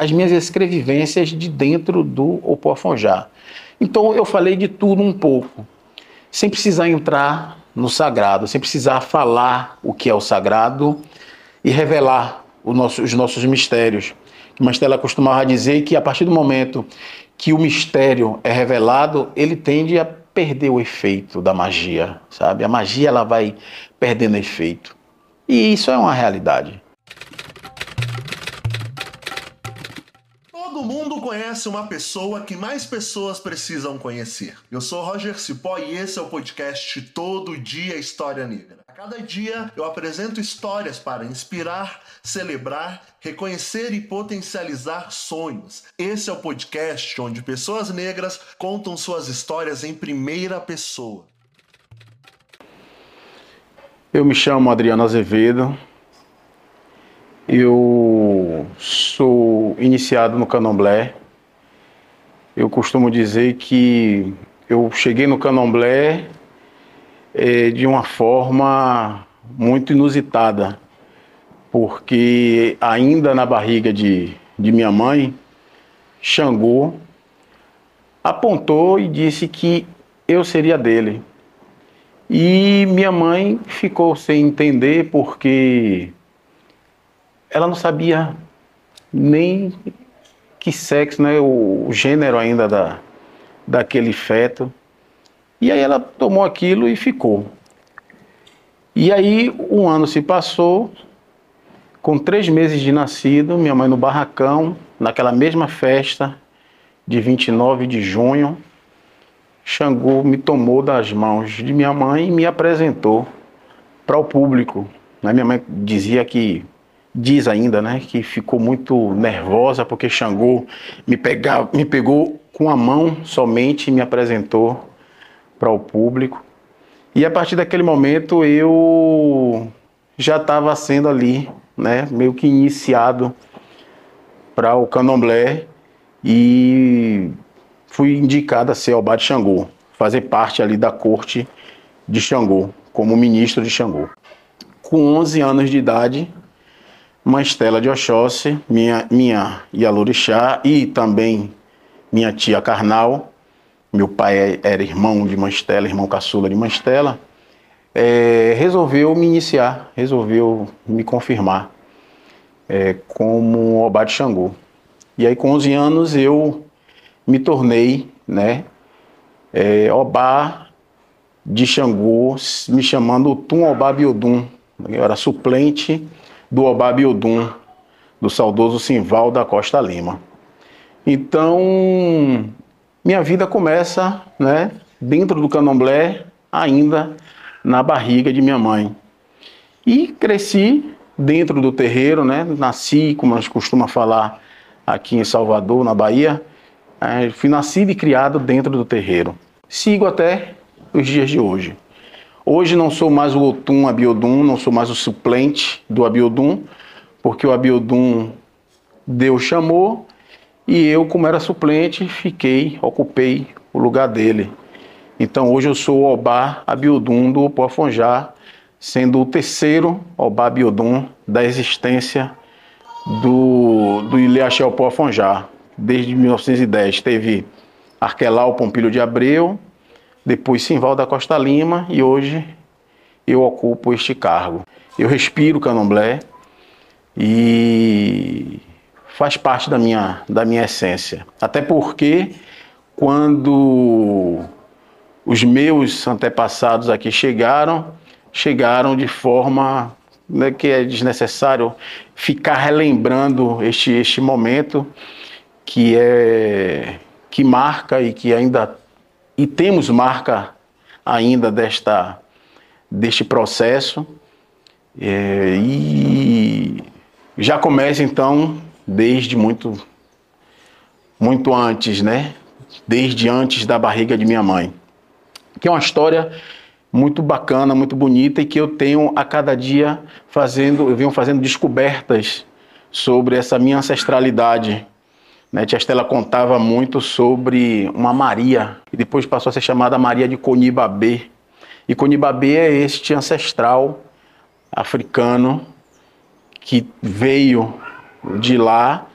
as minhas escrevivências de dentro do Opoafonjá. Então eu falei de tudo um pouco, sem precisar entrar no sagrado, sem precisar falar o que é o sagrado e revelar nosso, os nossos mistérios. Mastela costumava dizer que a partir do momento que o mistério é revelado, ele tende a perder o efeito da magia, sabe? A magia ela vai perdendo efeito. E isso é uma realidade. Conhece uma pessoa que mais pessoas precisam conhecer. Eu sou Roger Cipó e esse é o podcast Todo Dia História Negra. A cada dia eu apresento histórias para inspirar, celebrar, reconhecer e potencializar sonhos. Esse é o podcast onde pessoas negras contam suas histórias em primeira pessoa. Eu me chamo Adriano Azevedo. Eu sou iniciado no candomblé. Eu costumo dizer que eu cheguei no candomblé é, de uma forma muito inusitada, porque ainda na barriga de, de minha mãe, Xangô apontou e disse que eu seria dele. E minha mãe ficou sem entender porque ela não sabia nem que sexo, né, o, gênero ainda da, daquele feto. E aí ela tomou aquilo e ficou. E aí um ano se passou, com três meses de nascido, minha mãe no barracão, naquela mesma festa de 29 de junho, Xangô me tomou das mãos de minha mãe e me apresentou para o público. Né? Minha mãe dizia que, diz ainda, né, que ficou muito nervosa porque Xangô me, pegava, me pegou com a mão somente e me apresentou para o público. E a partir daquele momento eu já estava sendo ali, né, meio que iniciado para o candomblé e fui indicado a ser Obá de Xangô, fazer parte ali da corte de Xangô, como ministro de Xangô. Com 11 anos de idade, uma Estela de Oxóssi, minha, minha Yalorixá e também minha tia Carnal, meu pai era irmão de Mastela, irmão caçula de Mastela, é, resolveu me iniciar, resolveu me confirmar é, como Obá de Xangô. E aí com 11 anos eu me tornei, né, é, Obá de Xangô, me chamando Tum Obá Biodum. Eu era suplente do Obá Biodum, do saudoso Simval da Costa Lima. Então, minha vida começa, né, dentro do candomblé, ainda na barriga de minha mãe. E cresci dentro do terreiro, né, nasci, como gente costuma falar aqui em Salvador, na Bahia, é, fui nascido e criado dentro do terreiro. Sigo até os dias de hoje. Hoje não sou mais o Otum Abiodum, não sou mais o suplente do Abiodum, porque o Abiodum Deus chamou e eu, como era suplente, fiquei, ocupei o lugar dele. Então hoje eu sou o Obá Abiodum do Poafonjá, sendo o terceiro Obá Abiodum da existência do, do Ilhaxel Poafonjá desde 1910 teve Arquelau Pompilho de Abreu, depois Simval da Costa Lima e hoje eu ocupo este cargo. Eu respiro candomblé e faz parte da minha, da minha essência. Até porque quando os meus antepassados aqui chegaram, chegaram de forma né, que é desnecessário ficar relembrando este, este momento que é que marca e que ainda e temos marca ainda desta deste processo. É, e já começa então desde muito muito antes, né? Desde antes da barriga de minha mãe, que é uma história muito bacana, muito bonita e que eu tenho a cada dia fazendo, eu venho fazendo descobertas sobre essa minha ancestralidade né, Tia Estela contava muito sobre uma Maria, que depois passou a ser chamada Maria de Conibabê. E Conibabê é este ancestral africano que veio de lá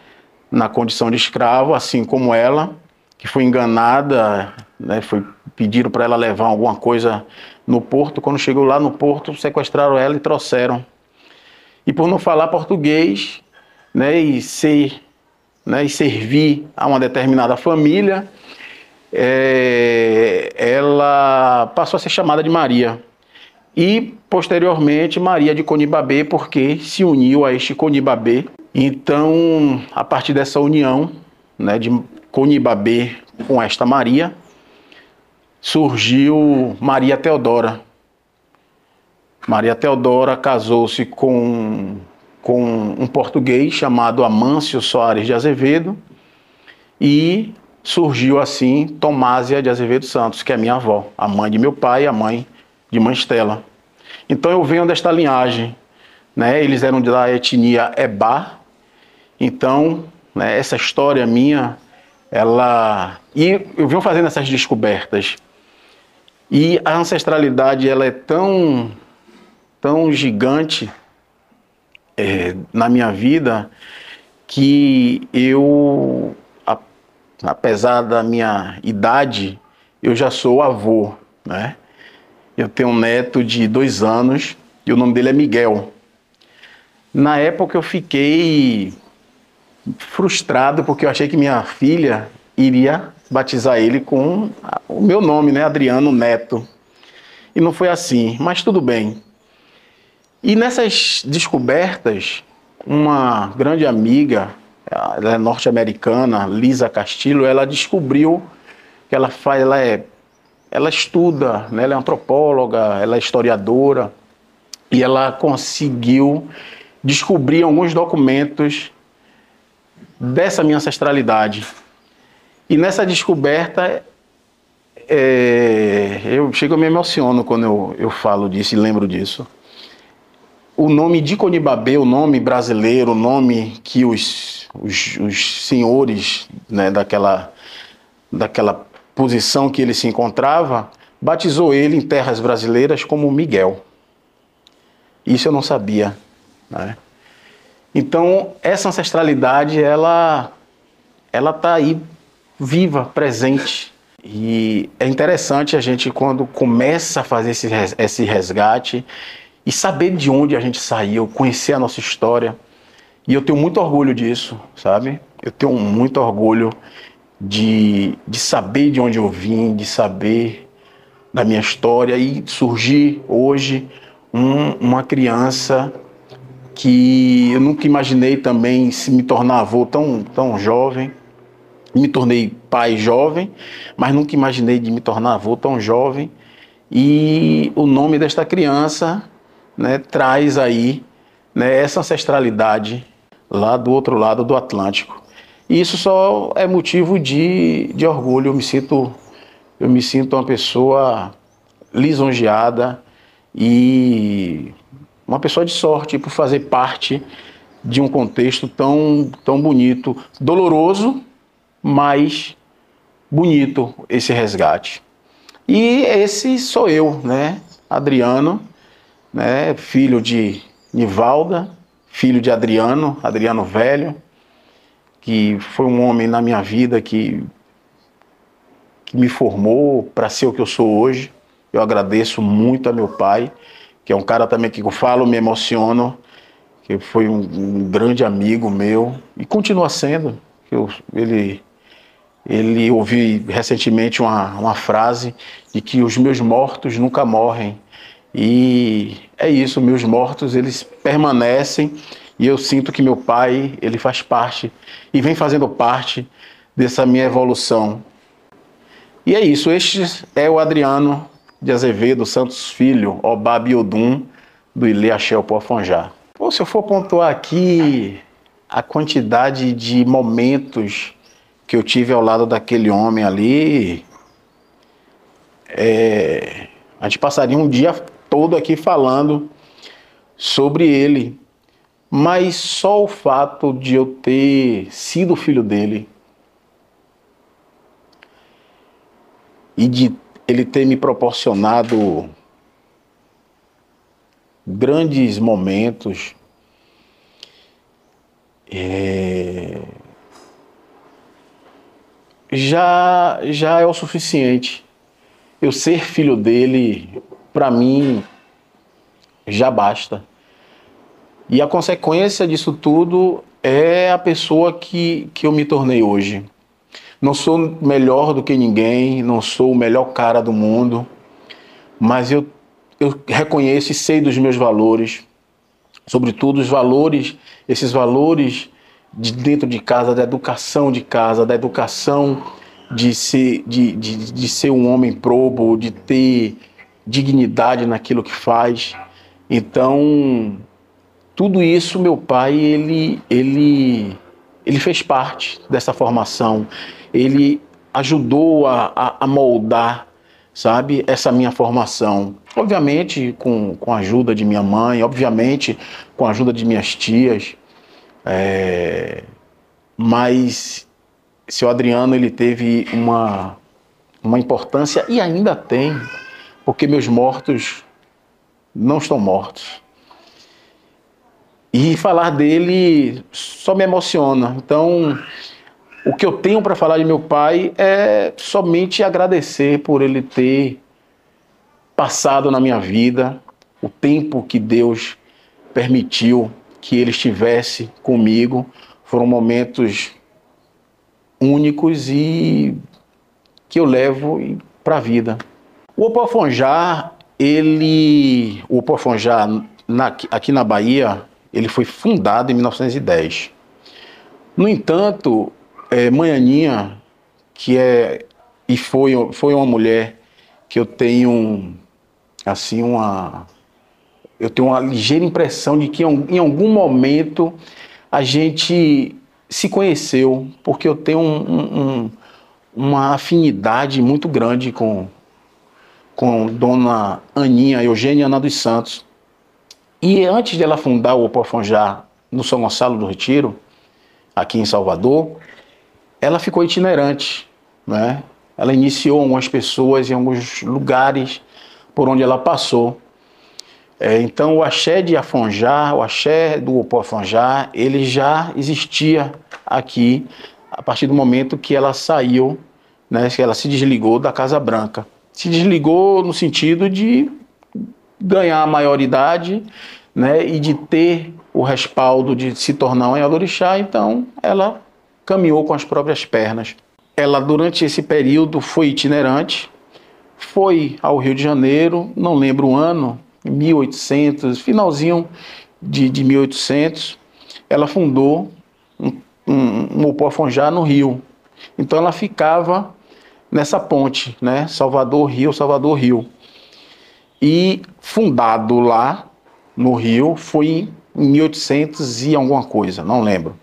na condição de escravo, assim como ela, que foi enganada, né, foi pediram para ela levar alguma coisa no porto. Quando chegou lá no porto, sequestraram ela e trouxeram. E por não falar português, né, e ser, né, e servir a uma determinada família, é, ela passou a ser chamada de Maria. E posteriormente Maria de Conibabê, porque se uniu a este Conibabê. Então, a partir dessa união, né, de Conibabê com esta Maria, surgiu Maria Teodora. Maria Teodora casou-se com, com um português chamado Amâncio Soares de Azevedo e surgiu assim Tomásia de Azevedo Santos, que é minha avó, a mãe de meu pai a mãe de mãe Estela. Então eu venho desta linhagem, né? Eles eram da etnia Ebá. Então, né, essa história minha, ela e eu venho fazendo essas descobertas e a ancestralidade ela é tão, tão gigante na minha vida que eu, apesar da minha idade, eu já sou avô, né? Eu tenho um neto de dois anos e o nome dele é Miguel. Na época eu fiquei frustrado porque eu achei que minha filha iria batizar ele com o meu nome, né, Adriano Neto. E não foi assim, mas tudo bem. E nessas descobertas, uma grande amiga, ela é norte-americana, Lisa Castillo, ela descobriu que ela faz, ela é, ela estuda, né, ela é antropóloga, ela é historiadora, e ela conseguiu descobrir alguns documentos dessa minha ancestralidade. E nessa descoberta, é, eu chego a me emociono quando eu, eu falo disso e lembro disso. O nome de Conibabê, o nome brasileiro, o nome que os, os, os senhores né, daquela, daquela posição que ele se encontrava, batizou ele em terras brasileiras como Miguel. Isso eu não sabia. Né? Então, essa ancestralidade, ela ela está aí viva, presente. E é interessante a gente, quando começa a fazer esse, esse resgate e saber de onde a gente saiu, conhecer a nossa história. E eu tenho muito orgulho disso, sabe? Eu tenho muito orgulho de, de saber de onde eu vim, de saber da minha história e surgir hoje um, uma criança que eu nunca imaginei também se me tornar avô tão, tão jovem me tornei pai jovem, mas nunca imaginei de me tornar avô tão jovem. E o nome desta criança né, traz aí né, essa ancestralidade lá do outro lado do Atlântico. E isso só é motivo de, de orgulho. Eu me sinto eu me sinto uma pessoa lisonjeada e uma pessoa de sorte por fazer parte de um contexto tão, tão bonito, doloroso, mais bonito esse resgate. E esse sou eu, né? Adriano, né? filho de Nivalda, filho de Adriano, Adriano Velho, que foi um homem na minha vida que, que me formou para ser o que eu sou hoje. Eu agradeço muito a meu pai, que é um cara também que eu falo, me emociono, que foi um, um grande amigo meu e continua sendo. Eu, ele ele ouvi recentemente uma, uma frase de que os meus mortos nunca morrem. E é isso, meus mortos eles permanecem e eu sinto que meu pai, ele faz parte e vem fazendo parte dessa minha evolução. E é isso, este é o Adriano de Azevedo Santos Filho, Obab Odum, do Ilê Axel Pofonjá. Ou se eu for pontuar aqui a quantidade de momentos que eu tive ao lado daquele homem ali, é, a gente passaria um dia todo aqui falando sobre ele. Mas só o fato de eu ter sido filho dele e de ele ter me proporcionado grandes momentos, é, já, já é o suficiente. Eu ser filho dele, para mim, já basta. E a consequência disso tudo é a pessoa que, que eu me tornei hoje. Não sou melhor do que ninguém, não sou o melhor cara do mundo, mas eu, eu reconheço e sei dos meus valores, sobretudo os valores, esses valores de dentro de casa, da educação de casa, da educação de ser, de, de, de ser um homem probo, de ter dignidade naquilo que faz. Então, tudo isso meu pai ele ele ele fez parte dessa formação. Ele ajudou a, a, a moldar, sabe, essa minha formação. Obviamente com, com a ajuda de minha mãe, obviamente com a ajuda de minhas tias, é, mas seu Adriano ele teve uma, uma importância e ainda tem, porque meus mortos não estão mortos. E falar dele só me emociona. Então, o que eu tenho para falar de meu pai é somente agradecer por ele ter passado na minha vida, o tempo que Deus permitiu que ele estivesse comigo. Foram momentos únicos e que eu levo para a vida. O Opofonjá, ele, o Opofonjá na, aqui na Bahia, ele foi fundado em 1910. No entanto, é, Manhaninha, que é e foi, foi uma mulher que eu tenho assim uma eu tenho uma ligeira impressão de que em algum momento a gente se conheceu, porque eu tenho um, um, uma afinidade muito grande com, com Dona Aninha, Eugênia Ana dos Santos. E antes dela fundar o Opofonjá no São Gonçalo do Retiro, aqui em Salvador, ela ficou itinerante, né? Ela iniciou algumas pessoas em alguns lugares por onde ela passou. É, então o axé de Afonjá, o axé do Opofonjá, ele já existia aqui a partir do momento que ela saiu, né, que ela se desligou da Casa Branca. Se desligou no sentido de ganhar a maioridade né, e de ter o respaldo de se tornar uma Yalorixá, então ela caminhou com as próprias pernas. Ela, durante esse período, foi itinerante, foi ao Rio de Janeiro, não lembro o ano, 1800, finalzinho de, de 1800, ela fundou um, um, um no Rio. Então ela ficava nessa ponte, né? Salvador-Rio, Salvador-Rio. E fundado lá no Rio foi em 1800 e alguma coisa, não lembro.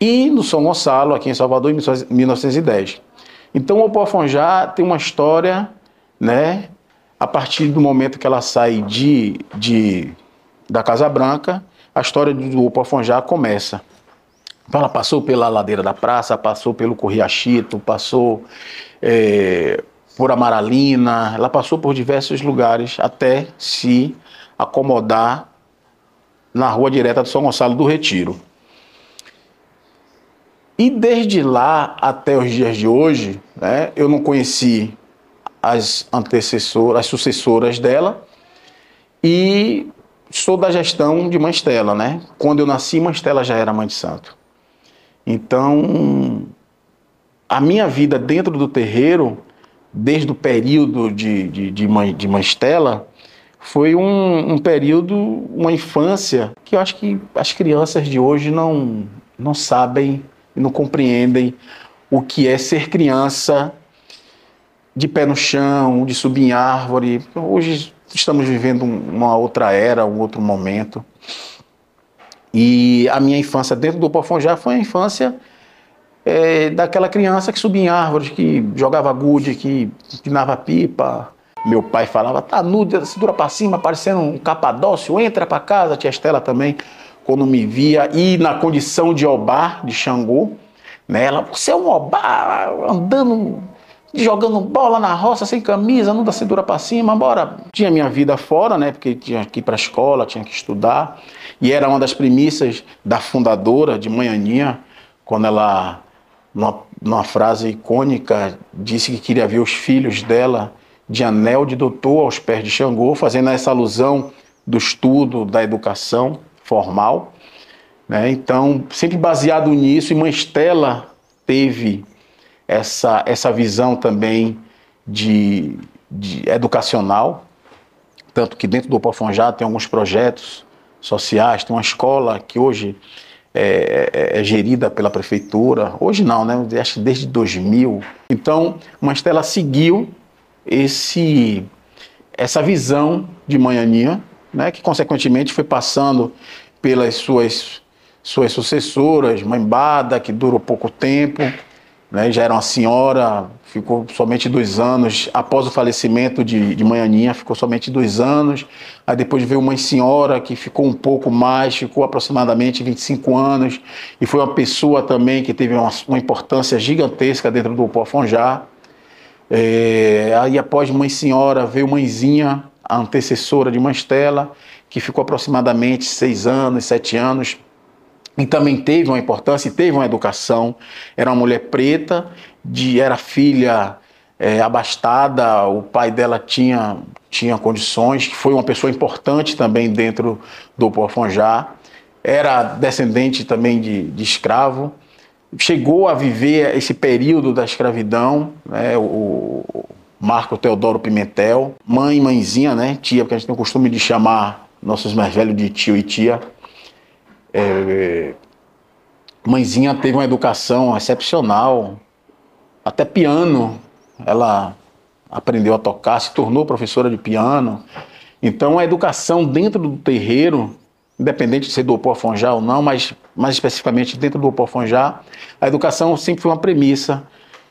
E no São Gonçalo, aqui em Salvador, em 1910. Então o Afonjá tem uma história, né? a partir do momento que ela sai de, de da Casa Branca, a história do Opofonjá começa. Então ela passou pela ladeira da praça, passou pelo Corriachito, passou é, por Amaralina, ela passou por diversos lugares até se acomodar na rua direta do São Gonçalo do Retiro. E desde lá até os dias de hoje, né, eu não conheci as antecessoras, as sucessoras dela e sou da gestão de Mãe Estela, né? Quando eu nasci, Mãe Estela já era mãe de santo. Então, a minha vida dentro do terreiro, desde o período de, de, de, mãe, de Mãe Estela, foi um, um período, uma infância que eu acho que as crianças de hoje não, não sabem e não compreendem o que é ser criança de pé no chão, de subir em árvore. Hoje estamos vivendo uma outra era, um outro momento. E a minha infância dentro do Pofonjá foi a infância é, daquela criança que subia em árvores, que jogava gude, que pinava pipa. Meu pai falava, tá nudo, segura para cima, parecendo um capadócio, entra para casa. Tia Estela também, quando me via, e na condição de Obá, de Xangô, né, ela, você é um Obá, andando jogando bola na roça, sem camisa, não da cintura para cima, embora tinha minha vida fora, né, porque tinha que ir para a escola, tinha que estudar, e era uma das premissas da fundadora de Manhaninha, quando ela numa, numa frase icônica, disse que queria ver os filhos dela de anel de doutor aos pés de Xangô, fazendo essa alusão do estudo, da educação formal. Né? Então, sempre baseado nisso, e Mãe Estela teve essa, essa visão também de, de educacional, tanto que dentro do Opofonjá tem alguns projetos sociais, tem uma escola que hoje é, é, é, gerida pela prefeitura, hoje não, né? Acho que desde 2000. Então, uma Estela seguiu esse essa visão de Manhaninha, né, que consequentemente foi passando pelas suas suas sucessoras, Mãe Bada, que durou pouco tempo, né, já era uma senhora, ficou somente dois anos, após o falecimento de, de Manhaninha, ficou somente dois anos, aí depois veio Mãe Senhora, que ficou um pouco mais, ficou aproximadamente 25 anos, e foi uma pessoa também que teve uma, uma importância gigantesca dentro do Pofonjá. É, aí após Mãe Senhora veio Mãezinha, a antecessora de Mãe Estela, que ficou aproximadamente seis anos, sete anos, e também teve uma importância e teve uma educação. Era uma mulher preta, de, era filha é, abastada, o pai dela tinha, tinha condições, foi uma pessoa importante também dentro do Pofonjá. Era descendente também de, de escravo. Chegou a viver esse período da escravidão, né, o, Marco Teodoro Pimentel, mãe, mãezinha, né, tia, porque a gente tem o costume de chamar nossos mais velhos de tio e tia. É, mãezinha teve uma educação excepcional, até piano, ela aprendeu a tocar, se tornou professora de piano. Então a educação dentro do terreiro, independente de ser do Opofonjá ou não, mas mais especificamente dentro do Opofonjá, a educação sempre foi uma premissa,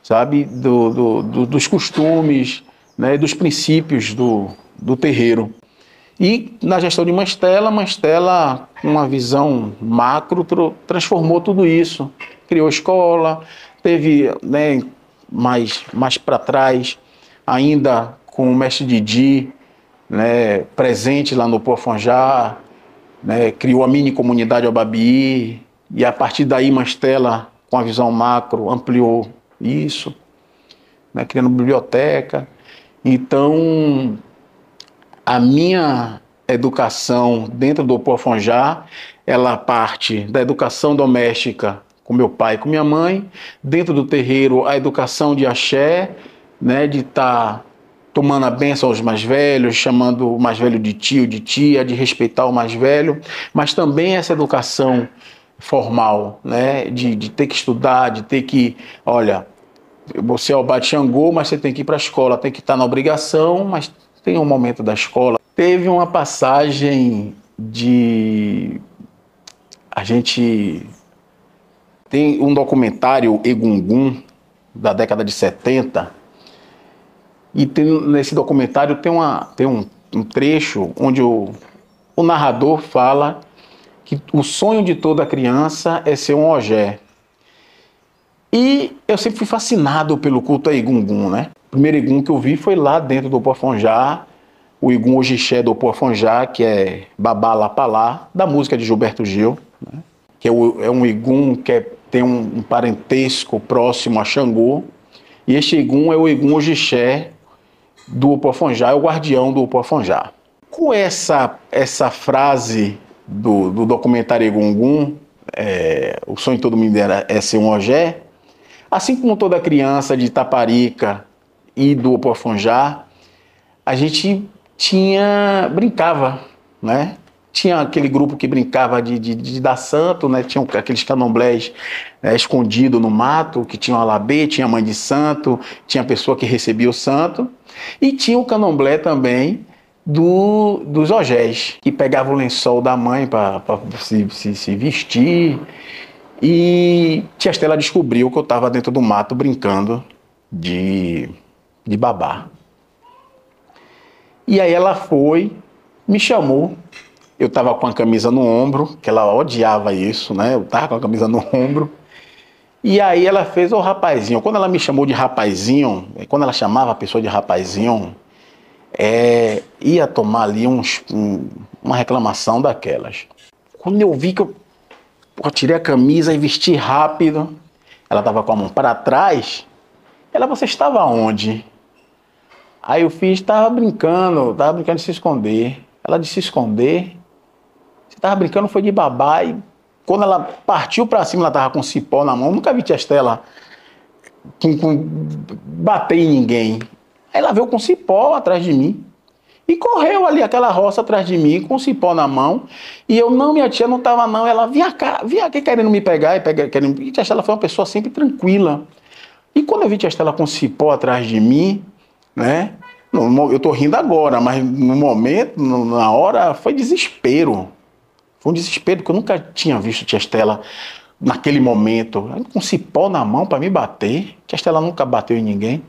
sabe, do, do, do, dos costumes, né, dos princípios do, do terreiro. E na gestão de Mastela, Mastela, uma visão macro, transformou tudo isso. Criou escola, teve né, mais, mais para trás, ainda com o mestre Didi né, presente lá no Pofonjá, né, criou a mini comunidade Ababi, e a partir daí Mastela, com a visão macro, ampliou isso, né, criando biblioteca. Então, a minha educação dentro do Pofonjá, ela parte da educação doméstica com meu pai e com minha mãe, dentro do terreiro a educação de axé, né, de estar tá tomando a benção aos mais velhos, chamando o mais velho de tio, de tia, de respeitar o mais velho, mas também essa educação formal, né, de, de ter que estudar, de ter que, olha, você é o Xangô, mas você tem que ir para a escola, tem que estar tá na obrigação, mas tem um momento da escola. Teve uma passagem de. A gente. Tem um documentário Egungun, da década de 70, e tem, nesse documentário tem, uma, tem um, um trecho onde o, o narrador fala que o sonho de toda criança é ser um ogé. E eu sempre fui fascinado pelo culto a Egungun, né? Primeiro Igum que eu vi foi lá dentro do Pofonjá, o Igum Ojixé do Pofonjá, que é Babá Lapalá, da música de Gilberto Gil, né? que é, o, é, um Igum que é, tem um, um, parentesco próximo a Xangô, e este Igum é o Igum Ojixé do Pofonjá, é o guardião do Pofonjá. Com essa, essa frase do, do documentário Egungun, é, o sonho de todo mundo era, é ser um ogé, assim como toda criança de Taparica e do Opofonjá, a gente tinha brincava, né? Tinha aquele grupo que brincava de, de, de dar santo, né? Tinha aqueles candomblés né, escondidos no mato, que tinha o alabê, tinha a mãe de santo, tinha a pessoa que recebia o santo. E tinha o candomblé também do, dos ogés, que pegava o lençol da mãe para se, se, se vestir. E Tia Estela descobriu que eu estava dentro do mato brincando de de babá. E aí ela foi, me chamou. Eu estava com a camisa no ombro, que ela odiava isso, né? Eu estava com a camisa no ombro. E aí ela fez o rapazinho. Quando ela me chamou de rapazinho, quando ela chamava a pessoa de rapazinho, é, ia tomar ali uns, um, uma reclamação daquelas. Quando eu vi que eu, eu tirei a camisa e vesti rápido, ela estava com a mão para trás. Ela, você estava onde? Aí eu fiz, estava brincando, estava brincando de se esconder. Ela de se esconder. Você estava brincando, foi de babá. E quando ela partiu para cima, ela estava com cipó na mão. Nunca vi tia Estela com, com, bater em ninguém. Aí ela veio com cipó atrás de mim. E correu ali aquela roça atrás de mim, com cipó na mão. E eu, não, minha tia não estava não. Ela vinha cá, vinha aqui querendo me pegar e pegar, querendo. E tia Estela foi uma pessoa sempre tranquila. E quando eu vi tia Estela com cipó atrás de mim, né? eu estou rindo agora, mas no momento, na hora, foi desespero. Foi um desespero, porque eu nunca tinha visto tia Estela naquele momento, com cipó na mão para me bater. Tia Estela nunca bateu em ninguém.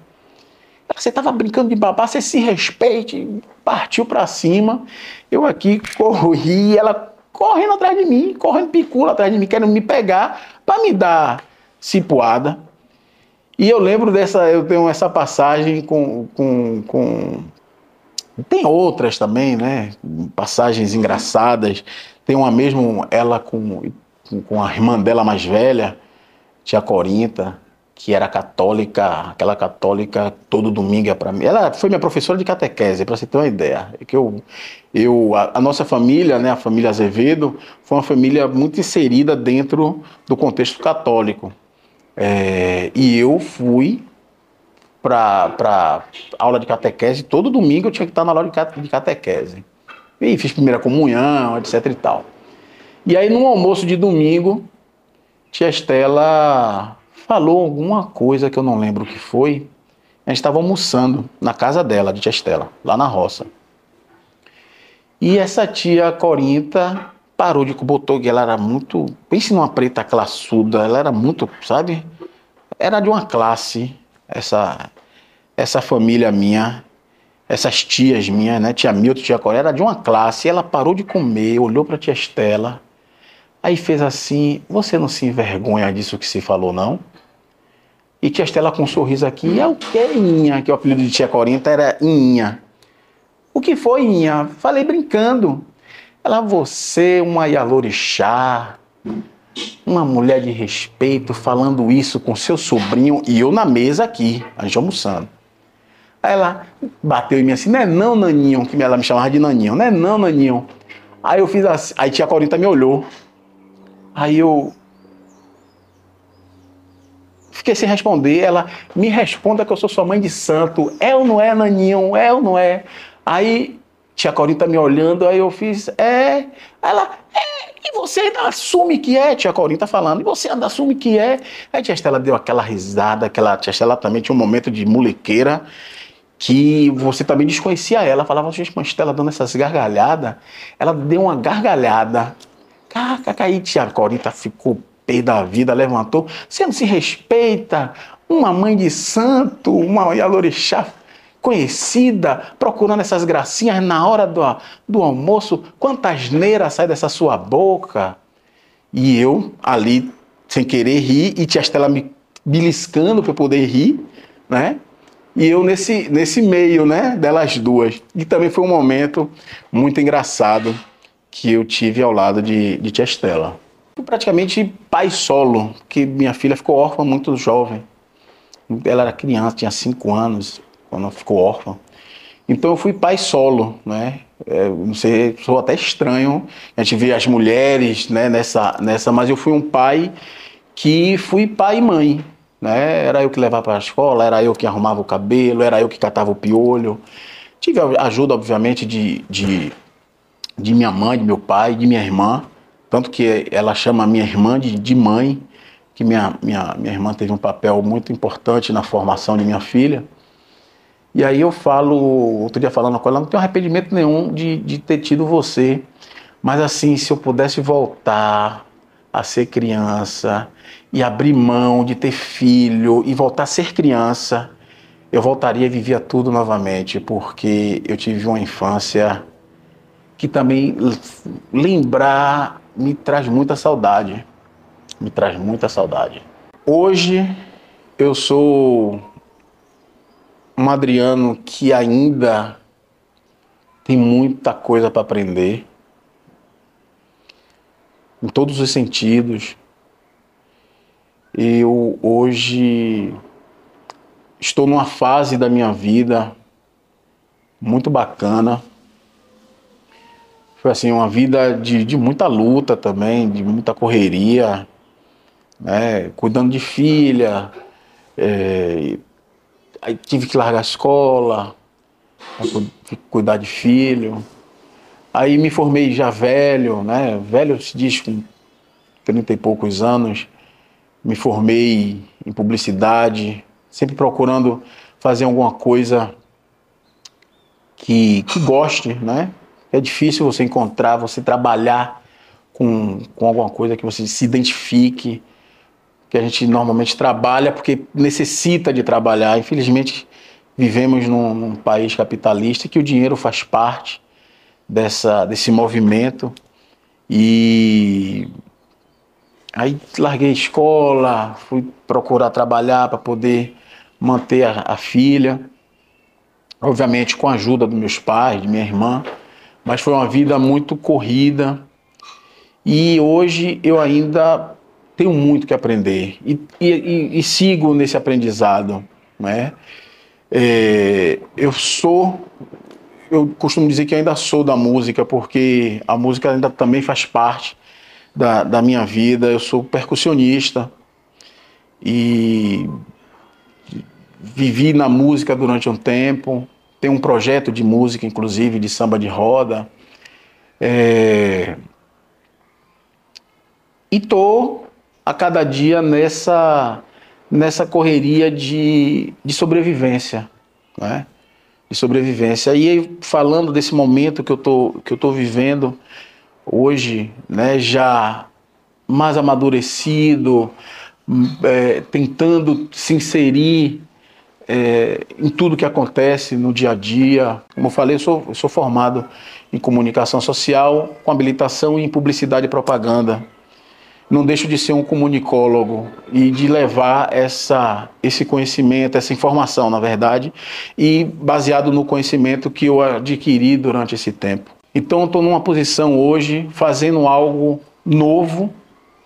Você estava brincando de babá, você se respeite. Partiu para cima. Eu aqui corri, ela correndo atrás de mim, correndo picula atrás de mim, querendo me pegar para me dar cipuada. E eu lembro dessa, eu tenho essa passagem com, com, com tem outras também, né? Passagens engraçadas. Tem uma mesmo, ela com, com a irmã dela mais velha, tia Corinta, que era católica, aquela católica todo domingo ia para mim. Ela foi minha professora de catequese, para você ter uma ideia. É que eu, eu, a, a, nossa família, né, a família Azevedo, foi uma família muito inserida dentro do contexto católico. É, e eu fui para aula de catequese, todo domingo eu tinha que estar na aula de catequese. E fiz primeira comunhão, etc e tal. E aí no almoço de domingo, tia Estela falou alguma coisa que eu não lembro o que foi. A gente estava almoçando na casa dela, de tia Estela, lá na roça. E essa tia Corinta parou de botou que ela era muito. Pense numa preta classuda, ela era muito, sabe? Era de uma classe, essa, essa família minha, essas tias minhas, né? Tia Milton, tia Coreia, era de uma classe. ela parou de comer, olhou para tia Estela, aí fez assim: Você não se envergonha disso que se falou, não? E tia Estela com um sorriso aqui, é o que, Inha? Que o apelido de tia Corinta era Inha. O que foi, Inha? Falei brincando. Ela, você, uma Yalorixá, uma mulher de respeito, falando isso com seu sobrinho e eu na mesa aqui, a gente almoçando. Aí ela bateu em mim assim, não é não, Naninho, que ela me chamava de Naninho, não é não, Naninho. Aí eu fiz assim, aí tia Corinta me olhou. Aí eu fiquei sem responder, ela me responda que eu sou sua mãe de santo, é ou não é, Naninho, é ou não é? Aí Tia Corinta me olhando, aí eu fiz, é. Ela, é, e você ainda assume que é, tia Corinta falando, e você ainda assume que é. Aí tia Estela deu aquela risada, aquela. Tia Estela também tinha um momento de molequeira que você também desconhecia ela. Falava, gente, mas Estela dando essas gargalhadas. Ela deu uma gargalhada. Caca, aí tia Corinta ficou pé da vida, levantou. Você não se respeita? Uma mãe de santo, uma Yalorixá conhecida, procurando essas gracinhas na hora do, do almoço. Quanta asneira sai dessa sua boca? E eu ali, sem querer rir, e tia Estela me beliscando para poder rir, né? E eu nesse, nesse meio, né, delas duas. E também foi um momento muito engraçado que eu tive ao lado de, de tia Estela. Praticamente pai solo, que minha filha ficou órfã muito jovem. Ela era criança, tinha cinco anos, quando ficou órfã. Então eu fui pai solo, né? É, não sei, sou até estranho. A gente vê as mulheres, né, nessa, nessa, mas eu fui um pai que fui pai e mãe, né? Era eu que levava para a escola, era eu que arrumava o cabelo, era eu que catava o piolho. Tive a ajuda, obviamente, de, de, de minha mãe, de meu pai, de minha irmã, tanto que ela chama minha irmã de, de mãe, que minha, minha, minha irmã teve um papel muito importante na formação de minha filha. E aí eu falo, outro dia falando com ela, não tenho arrependimento nenhum de, de ter tido você. Mas assim, se eu pudesse voltar a ser criança e abrir mão de ter filho e voltar a ser criança, eu voltaria e vivia tudo novamente, porque eu tive uma infância que também lembrar me traz muita saudade. Me traz muita saudade. Hoje eu sou um Adriano que ainda tem muita coisa para aprender, em todos os sentidos. Eu hoje estou numa fase da minha vida muito bacana. Foi assim, uma vida de, de muita luta também, de muita correria, né? cuidando de filha. É, aí tive que largar a escola, cuidar de filho. Aí me formei já velho, né? Velho se diz com 30 e poucos anos. Me formei em publicidade, sempre procurando fazer alguma coisa que, que goste, né? É difícil você encontrar, você trabalhar com, com alguma coisa que você se identifique, que a gente normalmente trabalha porque necessita de trabalhar. Infelizmente, vivemos num, num país capitalista que o dinheiro faz parte dessa, desse movimento. E aí larguei a escola, fui procurar trabalhar para poder manter a, a, filha, obviamente com a ajuda dos meus pais, de minha irmã, mas foi uma vida muito corrida. E hoje eu ainda tenho muito que aprender e, e, e sigo nesse aprendizado, né? É, eu sou eu costumo dizer que ainda sou da música, porque a música ainda também faz parte da, da minha vida. Eu sou percussionista e vivi na música durante um tempo. Tenho um projeto de música, inclusive, de samba de roda. É... E tô a cada dia nessa, nessa correria de, de sobrevivência. Né? de sobrevivência. E falando desse momento que eu tô, que eu tô vivendo hoje, né, já mais amadurecido, é, tentando se inserir é, em tudo que acontece no dia a dia. Como eu falei, eu sou, eu sou formado em comunicação social, com habilitação em publicidade e propaganda não deixo de ser um comunicólogo e de levar essa, esse conhecimento, essa informação, na verdade, e baseado no conhecimento que eu adquiri durante esse tempo. Então, estou numa posição hoje fazendo algo novo,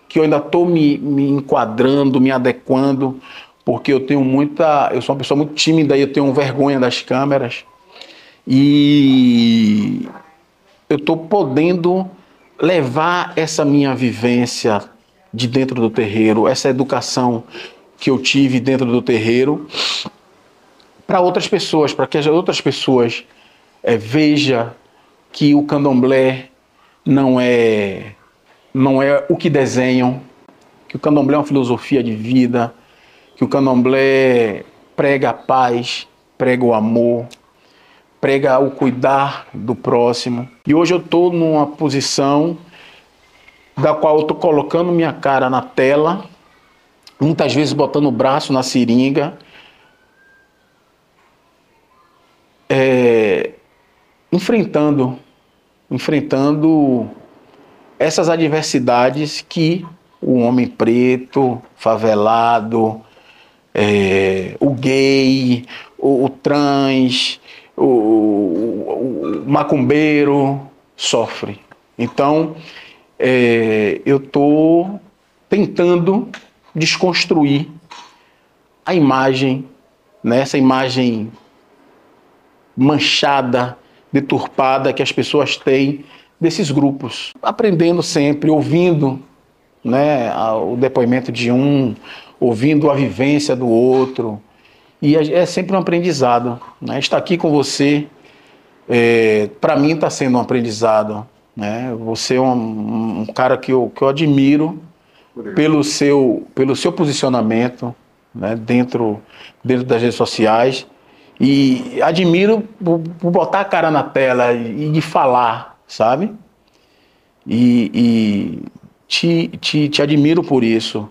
que eu ainda estou me, me enquadrando, me adequando, porque eu tenho muita. Eu sou uma pessoa muito tímida e eu tenho vergonha das câmeras. E eu estou podendo levar essa minha vivência de dentro do terreiro, essa educação que eu tive dentro do terreiro, para outras pessoas, para que as outras pessoas é, veja que o candomblé não é não é o que desenham, que o candomblé é uma filosofia de vida, que o candomblé prega a paz, prega o amor, prega o cuidar do próximo. E hoje eu estou numa posição da qual eu estou colocando minha cara na tela, muitas vezes botando o braço na seringa, é, enfrentando, enfrentando essas adversidades que o homem preto, favelado, é, o gay, o, o trans, o, o, o macumbeiro sofre. Então, é, eu estou tentando desconstruir a imagem, né, essa imagem manchada, deturpada que as pessoas têm desses grupos. Aprendendo sempre, ouvindo né, o depoimento de um, ouvindo a vivência do outro. E é, é sempre um aprendizado. Né? Estar aqui com você, é, para mim, está sendo um aprendizado. Né? Você é um, um cara que eu, que eu admiro pelo seu, pelo seu posicionamento né? dentro, dentro das redes sociais e admiro por, por botar a cara na tela e, de falar, sabe? E, e te, te, te admiro por isso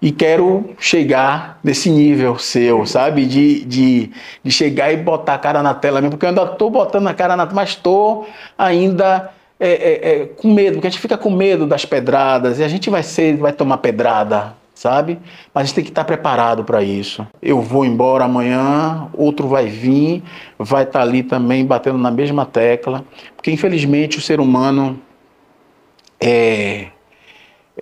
e quero chegar nesse nível seu, sabe? De, de, de chegar e botar a cara na tela mesmo, porque eu ainda estou botando a cara na tela, mas estou ainda é, é, é, com medo, porque a gente fica com medo das pedradas e a gente vai ser, vai tomar pedrada, sabe? Mas a gente tem que estar preparado para isso. Eu vou embora amanhã, outro vai vir, vai estar ali também batendo na mesma tecla, porque infelizmente o ser humano é,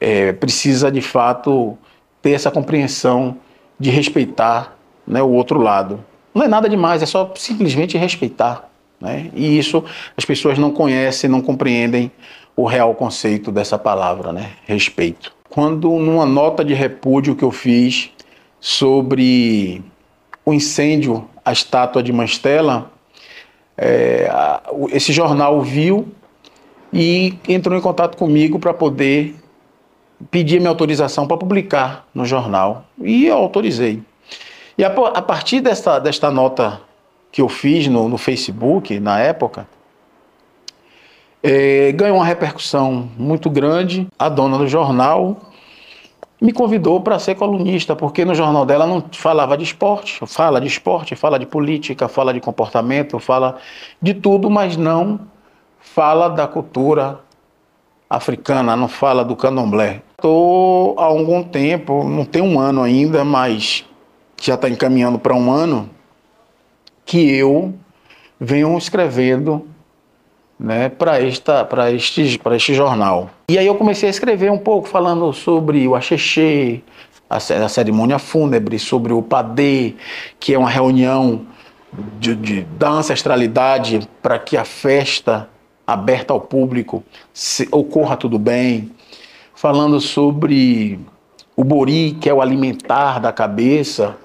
é, precisa de fato ter essa compreensão de respeitar né, o outro lado. Não é nada demais, é só simplesmente respeitar. Né? E isso as pessoas não conhecem, não compreendem o real conceito dessa palavra, né? respeito. Quando, numa nota de repúdio que eu fiz sobre o incêndio à estátua de Mastela, é, esse jornal viu e entrou em contato comigo para poder pedir minha autorização para publicar no jornal. E eu autorizei. E a, a partir desta, desta nota que eu fiz no, no Facebook, na época, é, ganhou uma repercussão muito grande. A dona do jornal me convidou para ser colunista, porque no jornal dela não falava de esporte, fala de esporte, fala de política, fala de comportamento, fala de tudo, mas não fala da cultura africana, não fala do candomblé. Estou há algum tempo, não tem um ano ainda, mas já está encaminhando para um ano, que eu venho escrevendo né, para este, este jornal. E aí eu comecei a escrever um pouco, falando sobre o axexê, a, a cerimônia fúnebre, sobre o padê, que é uma reunião de, de, da ancestralidade para que a festa aberta ao público se, ocorra tudo bem. Falando sobre o bori, que é o alimentar da cabeça,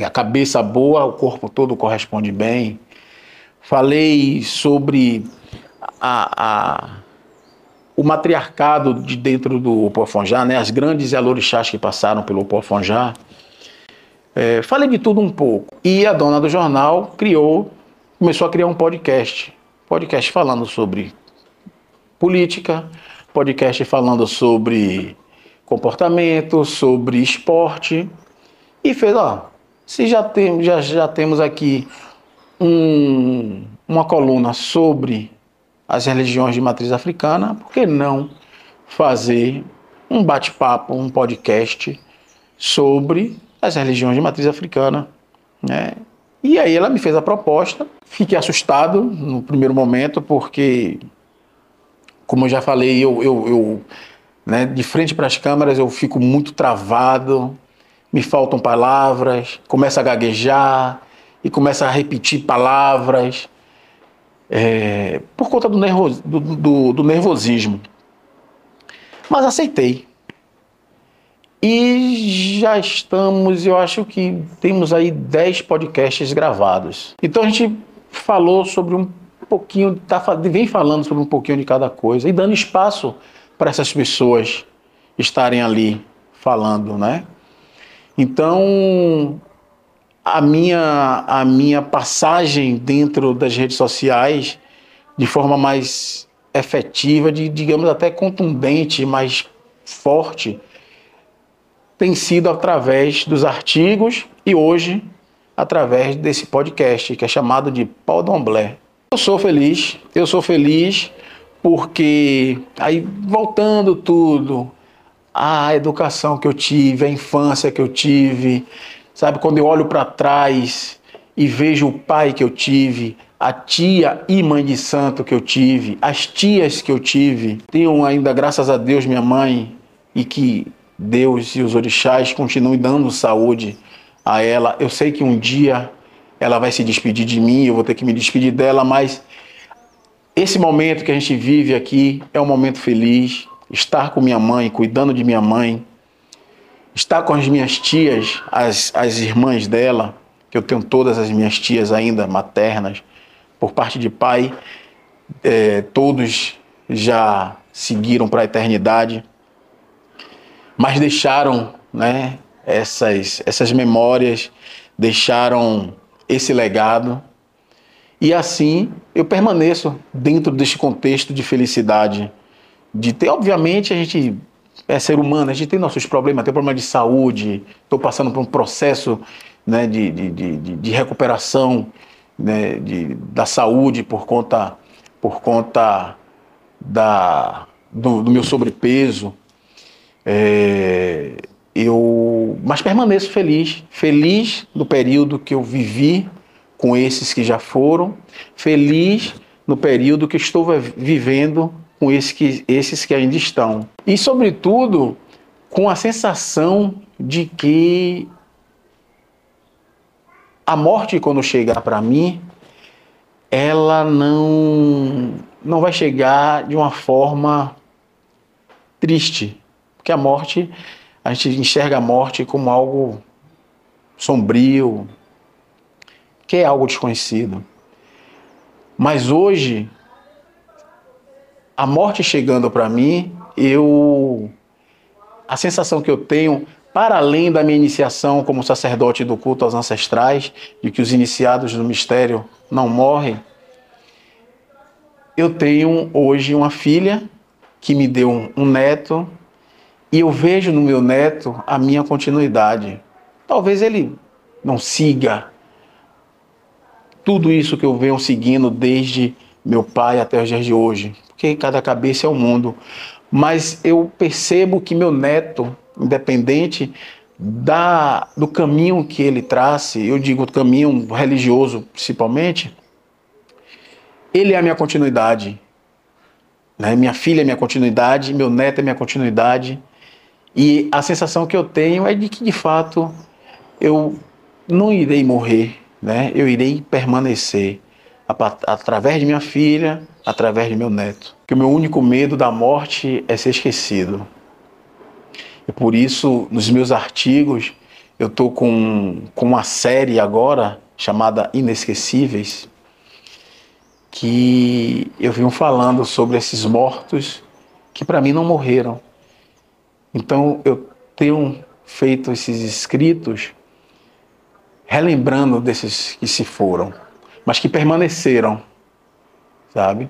a cabeça boa, o corpo todo corresponde bem. Falei sobre a, a, o matriarcado de dentro do Opofonjá, né, as grandes alorixás que passaram pelo Opofonjá. É, falei de tudo um pouco. E a dona do jornal criou, começou a criar um podcast. Podcast falando sobre política, podcast falando sobre comportamento, sobre esporte. E fez, ó, se já, tem, já, já temos aqui um, uma coluna sobre as religiões de matriz africana, por que não fazer um bate-papo, um podcast sobre as religiões de matriz africana? Né? E aí ela me fez a proposta, fiquei assustado no primeiro momento, porque, como eu já falei, eu, eu, eu né, de frente para as câmeras eu fico muito travado, me faltam palavras, começo a gaguejar e começo a repetir palavras é, por conta do, nervos, do, do, do nervosismo. Mas aceitei. E já estamos, eu acho que temos aí 10 podcasts gravados. Então a gente falou sobre um pouquinho, tá, vem falando sobre um pouquinho de cada coisa e dando espaço para essas pessoas estarem ali falando, né? Então, a minha, a minha passagem dentro das redes sociais de forma mais efetiva, de, digamos até contundente, mais forte, tem sido através dos artigos e hoje através desse podcast que é chamado de Podomblé. Eu sou feliz, eu sou feliz porque aí voltando tudo, a educação que eu tive, a infância que eu tive, sabe? Quando eu olho para trás e vejo o pai que eu tive, a tia e mãe de santo que eu tive, as tias que eu tive, tenho ainda, graças a Deus, minha mãe, e que Deus e os orixás continuem dando saúde a ela. Eu sei que um dia ela vai se despedir de mim, eu vou ter que me despedir dela, mas esse momento que a gente vive aqui é um momento feliz, estar com minha mãe, cuidando de minha mãe, estar com as minhas tias, as, as irmãs dela, que eu tenho todas as minhas tias ainda maternas, por parte de pai, é, todos já seguiram para a eternidade, mas deixaram né, essas, essas memórias, deixaram esse legado. E assim eu permaneço dentro deste contexto de felicidade de ter, obviamente, a gente é ser humano, a gente tem nossos problemas, tem problema de saúde, estou passando por um processo né, de, de, de, de recuperação né, de, da saúde por conta, por conta da, do, do meu sobrepeso. É, eu, mas permaneço feliz, feliz do período que eu vivi com esses que já foram, feliz no período que estou vivendo com esses que, esses que ainda estão. E, sobretudo, com a sensação de que a morte, quando chegar para mim, ela não, não vai chegar de uma forma triste. Porque a morte, a gente enxerga a morte como algo sombrio, que é algo desconhecido. Mas hoje, a morte chegando para mim, eu a sensação que eu tenho para além da minha iniciação como sacerdote do culto aos ancestrais, de que os iniciados do mistério não morrem, eu tenho hoje uma filha que me deu um neto e eu vejo no meu neto a minha continuidade. Talvez ele não siga tudo isso que eu venho seguindo desde meu pai até os dias de hoje, porque cada cabeça é um mundo. Mas eu percebo que meu neto independente da, do caminho que ele trace, eu digo caminho religioso principalmente, ele é a minha continuidade. Né? Minha filha é minha continuidade, meu neto é minha continuidade. E a sensação que eu tenho é de que, de fato, eu não irei morrer, né? eu irei permanecer através de minha filha, através de meu neto. Que o meu único medo da morte é ser esquecido. E por isso, nos meus artigos, eu estou com, com uma série agora chamada Inesquecíveis, que eu venho falando sobre esses mortos que para mim não morreram. Então eu tenho feito esses escritos relembrando desses que se foram, mas que permaneceram, sabe?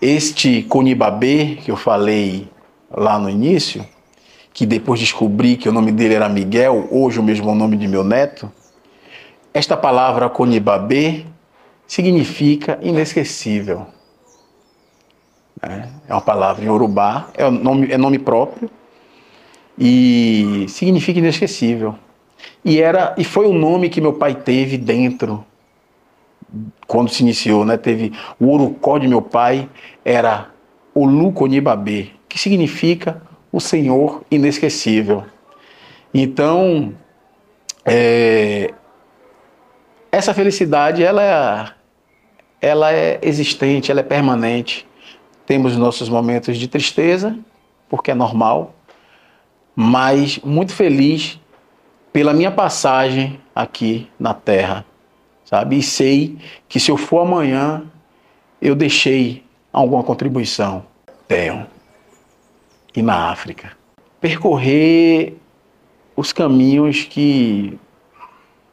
Este Conibabê que eu falei lá no início, que depois descobri que o nome dele era Miguel, hoje o mesmo nome de meu neto, esta palavra Conibabê significa inesquecível. É, é uma palavra em Urubá, é nome, é nome próprio e significa inesquecível. E era e foi o nome que meu pai teve dentro quando se iniciou, né? Teve o urucó de meu pai era Olu Conibabê, que significa o Senhor inesquecível. Então, é, essa felicidade ela é, ela é existente, ela é permanente. Temos nossos momentos de tristeza, porque é normal, mas muito feliz pela minha passagem aqui na Terra, sabe? E sei que se eu for amanhã, eu deixei alguma contribuição. Tenho e na África. Percorrer os caminhos que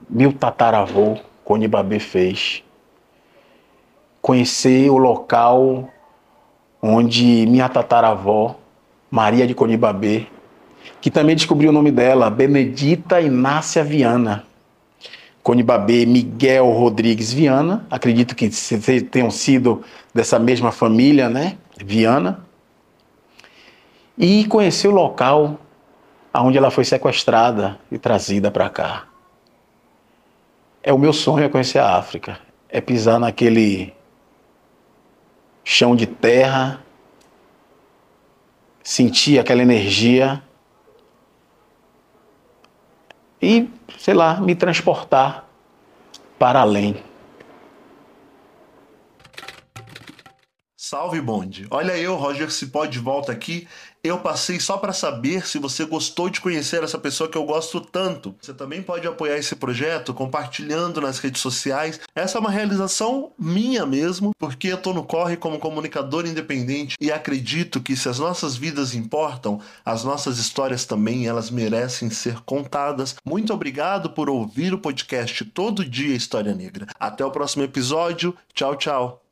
meu tataravô Conibabê fez. Conhecer o local onde minha tataravó Maria de Conibabê, que também descobriu o nome dela, Benedita Inácia Viana. Conibabê Miguel Rodrigues Viana, acredito que tenham sido dessa mesma família, né? Viana e conhecer o local onde ela foi sequestrada e trazida para cá. É o meu sonho é conhecer a África, é pisar naquele chão de terra, sentir aquela energia e, sei lá, me transportar para além. Salve bonde! Olha eu, Roger Cipó, de volta aqui eu passei só para saber se você gostou de conhecer essa pessoa que eu gosto tanto. Você também pode apoiar esse projeto compartilhando nas redes sociais. Essa é uma realização minha mesmo, porque eu tô no corre como comunicador independente e acredito que se as nossas vidas importam, as nossas histórias também, elas merecem ser contadas. Muito obrigado por ouvir o podcast Todo Dia História Negra. Até o próximo episódio. Tchau, tchau.